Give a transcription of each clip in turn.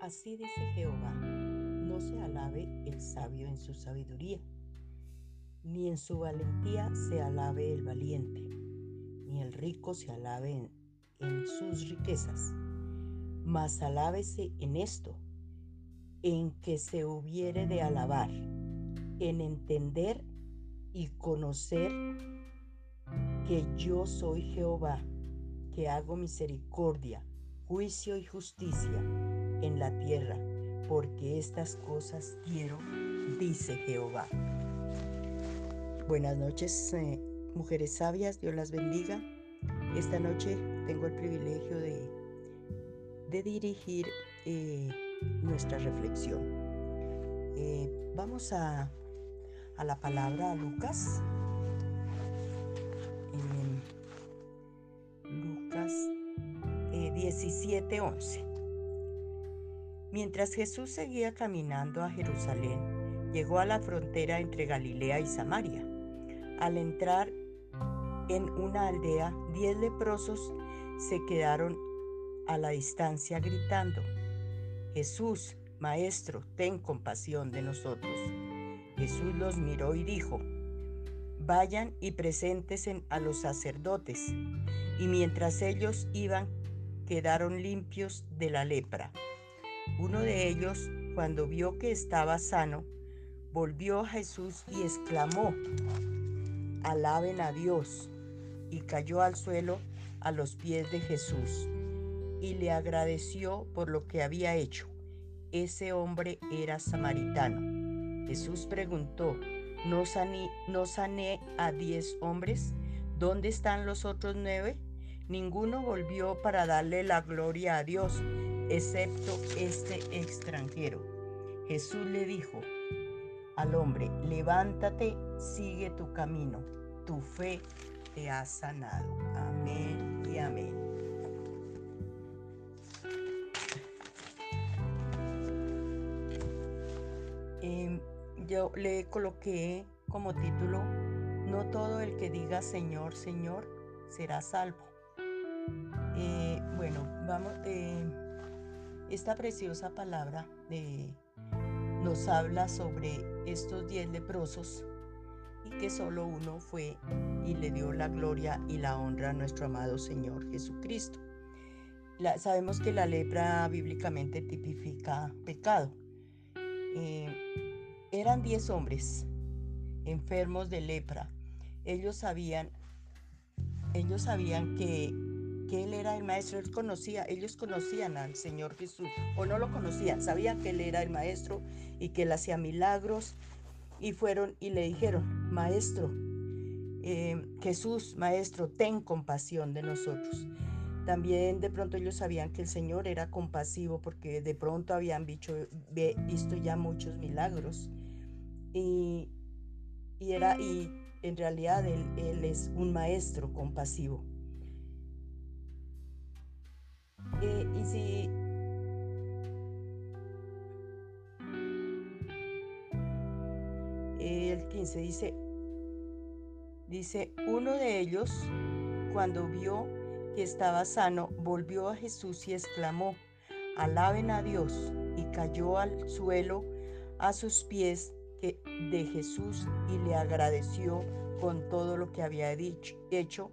Así dice Jehová, no se alabe el sabio en su sabiduría, ni en su valentía se alabe el valiente, ni el rico se alabe en, sus riquezas, mas alábese en esto, en que se hubiere de alabar, en entender y conocer que yo soy Jehová, que hago misericordia, juicio y justicia en la tierra, porque estas cosas quiero, dice Jehová. Buenas noches, eh, mujeres sabias, Dios las bendiga. Esta noche tengo el privilegio de, de dirigir eh, nuestra reflexión. Eh, vamos a, a, la palabra Lucas. Lucas 17:11. Mientras Jesús seguía caminando a Jerusalén, llegó a la frontera entre Galilea y Samaria. Al entrar en una aldea, diez leprosos se quedaron a la distancia gritando, Jesús, Maestro, ten compasión de nosotros. Jesús los miró y dijo, vayan y preséntesen a los sacerdotes. Y mientras ellos iban, quedaron limpios de la lepra. Uno de ellos, cuando vio que estaba sano, volvió a Jesús y exclamó, alaben a Dios, y cayó al suelo a los pies de Jesús, y le agradeció por lo que había hecho. Ese hombre era samaritano. Jesús preguntó, ¿no sané, ¿no sané a diez hombres? ¿Dónde están los otros nueve? Ninguno volvió para darle la gloria a Dios excepto este extranjero. Jesús le dijo al hombre, levántate, sigue tu camino, tu fe te ha sanado. Amén y amén. Em, yo le coloqué como título, no todo el que diga Señor, Señor será salvo. Eh, bueno, vamos, eh, esta preciosa palabra nos habla sobre estos diez leprosos y que solo uno fue y le dio la gloria y la honra a nuestro amado Señor Jesucristo. sabemos que la lepra bíblicamente tipifica pecado. Eh, eran diez hombres enfermos de lepra. Ellos sabían, ellos sabían que que Él era el maestro, él conocía, ellos conocían al Señor Jesús, o no lo conocían, sabían que Él era el maestro y que Él hacía milagros, y fueron y le dijeron, maestro, eh, Jesús, maestro, ten compasión de nosotros. También de pronto ellos sabían que el Señor era compasivo porque de pronto habían visto, ya muchos milagros. Y, era, y en realidad él es un maestro compasivo. Eh, y si el 15 dice, dice, uno de ellos, cuando vio que estaba sano, volvió a Jesús y exclamó, alaben a Dios, y cayó al suelo a sus pies de Jesús y le agradeció con todo lo que había dicho, hecho.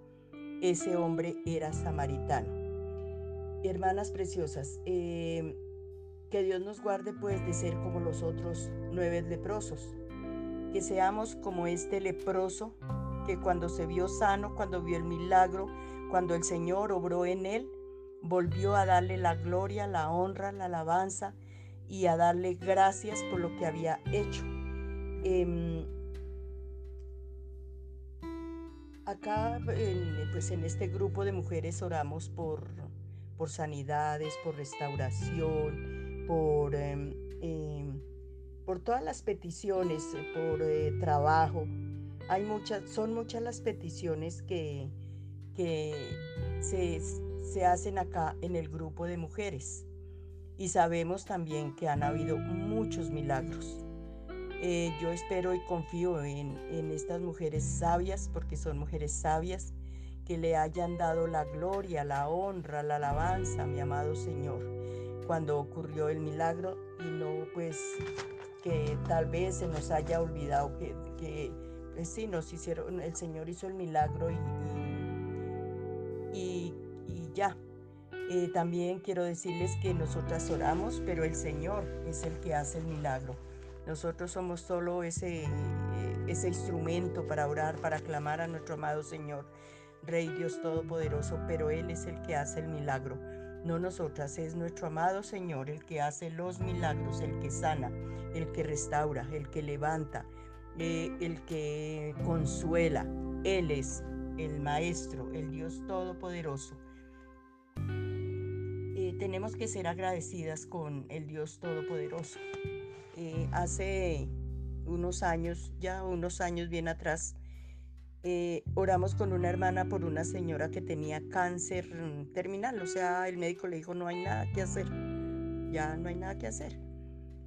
Ese hombre era samaritano. Hermanas preciosas, em, que Dios nos guarde pues de ser como los otros nueve leprosos, que seamos como este leproso que cuando se vio sano, cuando vio el milagro, cuando el Señor obró en él, volvió a darle la gloria, la honra, la alabanza y a darle gracias por lo que había hecho. Em, acá, pues en este grupo de mujeres oramos por por sanidades, por restauración, por, em, em, por todas las peticiones, eh, por eh, trabajo. Hay muchas, son muchas las peticiones que, que se, se hacen acá en el grupo de mujeres. Y sabemos también que han habido muchos milagros. Eh, yo espero y confío en, en, estas mujeres sabias, porque son mujeres sabias, que le hayan dado la gloria, la honra, la alabanza, mi amado Señor. cuando ocurrió el milagro y no pues que tal vez se nos haya olvidado que, que pues, sí, nos hicieron, el Señor hizo el milagro y, y, ya. Eh, también quiero decirles que nosotras oramos, pero el Señor es el que hace el milagro. Nosotros somos solo ese, eh, ese instrumento para orar, para clamar a nuestro amado Señor, Rey Dios Todopoderoso, pero Él es el que hace el milagro. No nosotras, es nuestro amado Señor el que hace los milagros, el que sana, el que restaura, el que levanta, eh, el que consuela. Él es el Maestro, el Dios Todopoderoso. Eh, tenemos que ser agradecidas con el Dios Todopoderoso. Eh, hace unos años, ya unos años bien atrás, eh, oramos con una hermana por una señora que tenía cáncer terminal, o sea, el médico le dijo no hay nada que hacer, ya no hay nada que hacer.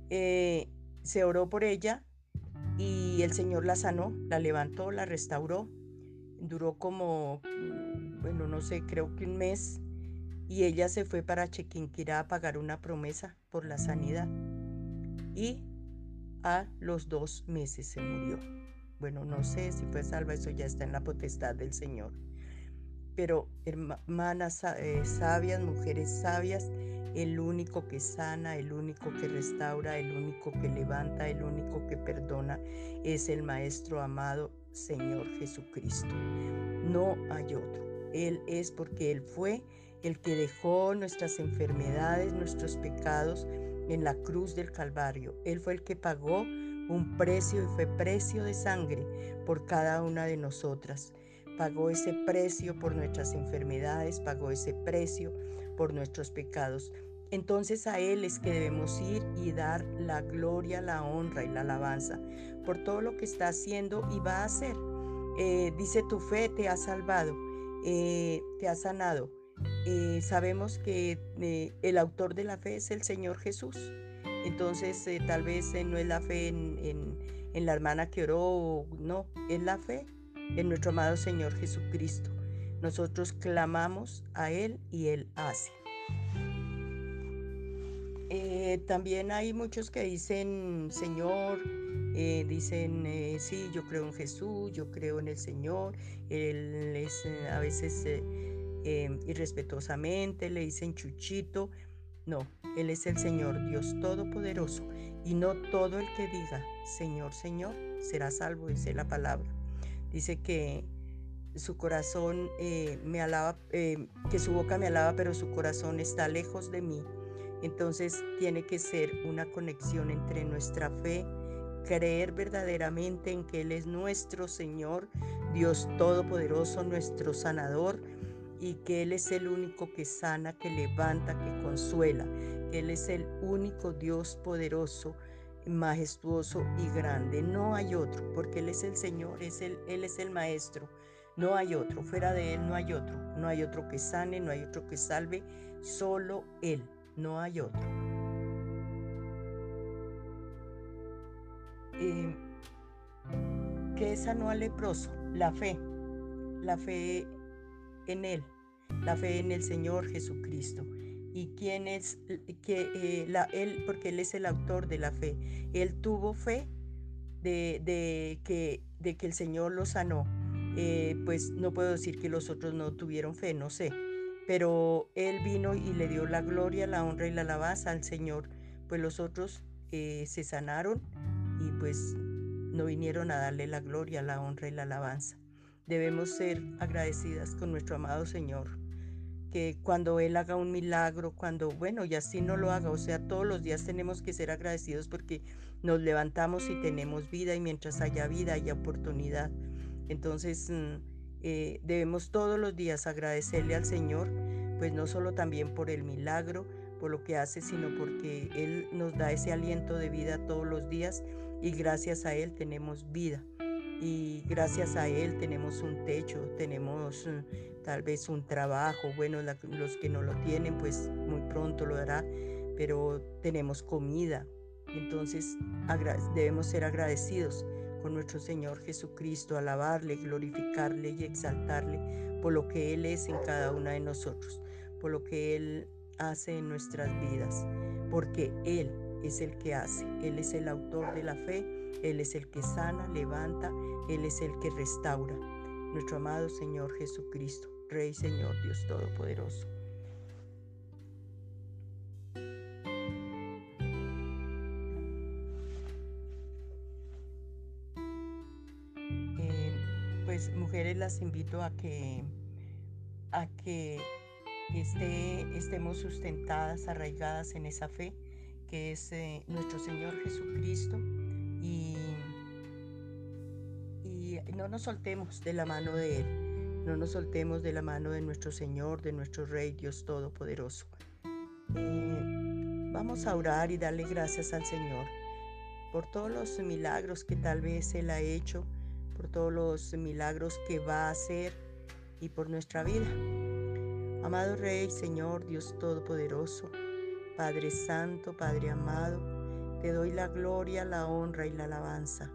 Eh, se oró por ella y el Señor la sanó, la levantó, la restauró, duró como, mm, bueno, no sé, creo que un mes y ella se fue para Chequinquirá a pagar una promesa por la sanidad y a los dos meses se murió. Bueno, no sé si fue salva, eso ya está en la potestad del Señor. Pero hermanas eh, sabias, mujeres sabias, el único que sana, el único que restaura, el único que levanta, el único que perdona, es el Maestro amado Señor Jesucristo. No hay otro. Él es porque Él fue el que dejó nuestras enfermedades, nuestros pecados, en la cruz del Calvario. Él fue el que pagó un precio y fue precio de sangre por cada una de nosotras. Pagó ese precio por nuestras enfermedades, pagó ese precio por nuestros pecados. Entonces a Él es que debemos ir y dar la gloria, la honra y la alabanza por todo lo que está haciendo y va a hacer. Eh, dice tu fe te ha salvado, eh, te ha sanado. Eh, sabemos que eh, el autor de la fe es el Señor Jesús. Entonces, eh, tal vez no es la fe en, la hermana que oró, no, es la fe en nuestro amado Señor Jesucristo. Nosotros clamamos a Él y Él hace. también hay muchos que dicen, Señor, dicen, sí, yo creo en Jesús, yo creo en el Señor. Él es a veces irrespetuosamente, le dicen chuchito. No, Él es el Señor, Dios Todopoderoso. Y no todo el que diga, Señor, Señor, será salvo, dice la palabra. Dice que su corazón eh, me alaba, eh, que su boca me alaba, pero su corazón está lejos de mí. Entonces tiene que ser una conexión entre nuestra fe, creer verdaderamente en que Él es nuestro Señor, Dios Todopoderoso, nuestro sanador, y que Él es el único que sana, que levanta, que consuela, Él es el único Dios poderoso, majestuoso y grande. No hay otro, porque Él es el Señor, es el, Él es el Maestro. No hay otro, fuera de Él no hay otro. No hay otro que sane, no hay otro que salve, solo Él, no hay otro. Eh, ¿Qué sanó al leproso? La fe. La fe en Él, la fe en el Señor Jesucristo. ¿Y quién es que eh, la, Él? Porque Él es el autor de la fe. Él tuvo fe de, que, de que el Señor lo sanó. Eh, pues no puedo decir que los otros no tuvieron fe, no sé. Pero Él vino y le dio la gloria, la honra y la alabanza al Señor. Pues los otros eh, se sanaron y pues no vinieron a darle la gloria, la honra y la alabanza. Debemos ser agradecidas con nuestro amado Señor, que cuando Él haga un milagro, cuando, bueno, y así no lo haga, o sea, todos los días tenemos que ser agradecidos porque nos levantamos y tenemos vida y mientras haya vida hay oportunidad. Entonces, mm, eh, debemos todos los días agradecerle al Señor, pues no solo también por el milagro, por lo que hace, sino porque Él nos da ese aliento de vida todos los días y gracias a Él tenemos vida y gracias a Él tenemos un techo, tenemos mm, tal vez un trabajo, bueno, los que no lo tienen pues muy pronto lo hará, pero tenemos comida. Entonces debemos ser agradecidos con nuestro Señor Jesucristo, alabarle, glorificarle y exaltarle por lo que Él es en cada una de nosotros, por lo que Él hace en nuestras vidas, porque Él es el que hace, Él es el autor de la fe, Él es el que sana, levanta, Él es el que restaura. Nuestro amado Señor Jesucristo, Rey Señor Dios Todopoderoso. Eh, pues mujeres las invito a que a que estemos sustentadas, arraigadas en esa fe que es eh, nuestro Señor Jesucristo no nos soltemos de la mano de Él, no nos soltemos de la mano de nuestro Señor, de nuestro Rey Dios Todopoderoso. Eh, vamos a orar y darle gracias al Señor por todos los milagros que tal vez Él ha hecho, por todos los milagros que va a hacer y por nuestra vida. Amado Rey, Señor, Dios Todopoderoso, Padre Santo, Padre amado, te doy la gloria, la honra y la alabanza.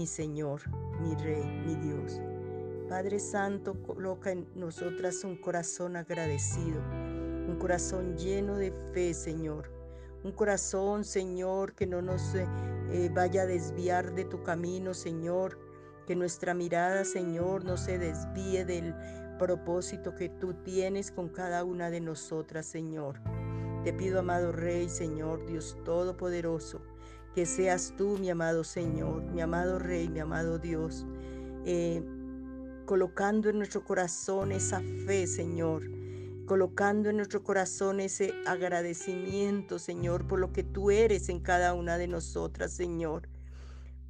Mi Señor, mi Rey, mi Dios. Padre Santo, coloca en nosotras un corazón agradecido, un corazón lleno de fe, Señor. Un corazón, Señor, que no nos eh, eh, vaya a desviar de tu camino, Señor. Que nuestra mirada, Señor, no se desvíe del propósito que tú tienes con cada una de nosotras, Señor. Te pido, amado Rey, Señor, Dios Todopoderoso, que seas tú, mi amado Señor, mi amado Rey, mi amado Dios, eh, colocando en nuestro corazón esa fe, Señor, colocando en nuestro corazón ese agradecimiento, Señor, por lo que tú eres en cada una de nosotras, Señor.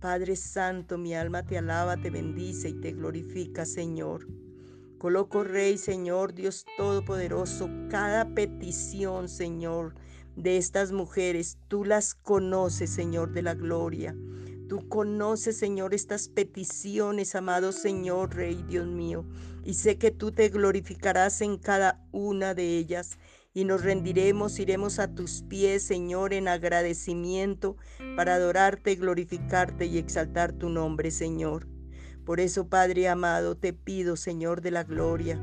Padre Santo, mi alma te alaba, te bendice y te glorifica, Señor. Coloco, Rey, Señor, Dios Todopoderoso, cada petición, Señor, de estas mujeres. Tú las conoces, Señor de la gloria. Tú conoces, Señor, estas peticiones, amado Señor, Rey, Dios mío. Y sé que tú te glorificarás en cada una de ellas. Y nos rendiremos, iremos a tus pies, Señor, en agradecimiento para adorarte, glorificarte y exaltar tu nombre, Señor. Por eso, Padre amado, te pido, Señor de la gloria,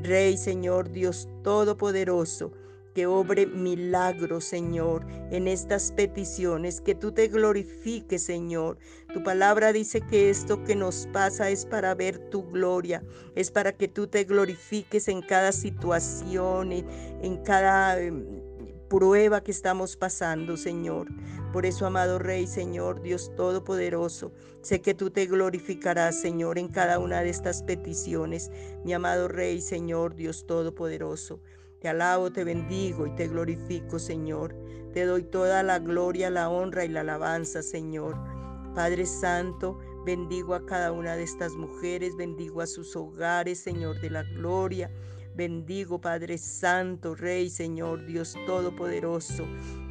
Rey, Señor Dios Todopoderoso, que obre milagros, Señor, en estas peticiones, que tú te glorifiques, Señor. Tu palabra dice que esto que nos pasa es para ver tu gloria, es para que tú te glorifiques en cada situación, en, cada em, prueba que estamos pasando, Señor. Por eso, amado Rey, Señor, Dios Todopoderoso, sé que tú te glorificarás, Señor, en cada una de estas peticiones. Mi amado Rey, Señor, Dios Todopoderoso. Te alabo, te bendigo y te glorifico, Señor. Te doy toda la gloria, la honra y la alabanza, Señor. Padre Santo, bendigo a cada una de estas mujeres, bendigo a sus hogares, Señor de la gloria. Bendigo, Padre Santo, Rey, Señor, Dios Todopoderoso,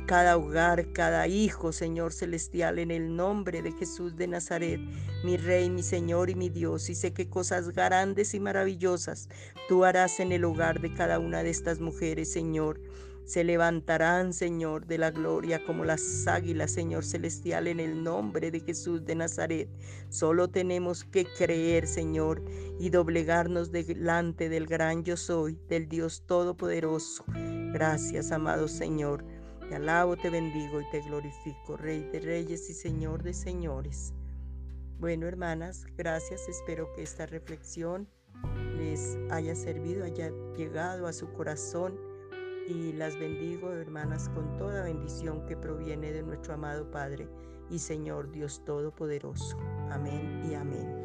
cada hogar, cada hijo, Señor Celestial, en el nombre de Jesús de Nazaret, mi Rey, mi Señor y mi Dios. Y sé que cosas grandes y maravillosas tú harás en el hogar de cada una de estas mujeres, Señor. Se levantarán, Señor, de la gloria como las águilas, Señor celestial, en el nombre de Jesús de Nazaret. Solo tenemos que creer, Señor, y doblegarnos delante del gran yo soy, del Dios Todopoderoso. Gracias, amado Señor. Te alabo, te bendigo y te glorifico, Rey de Reyes y Señor de Señores. Bueno, hermanas, gracias. Espero que esta reflexión les haya servido, haya llegado a su corazón y las bendigo, hermanas, con toda bendición que proviene de nuestro amado Padre y Señor Dios Todopoderoso. Amén.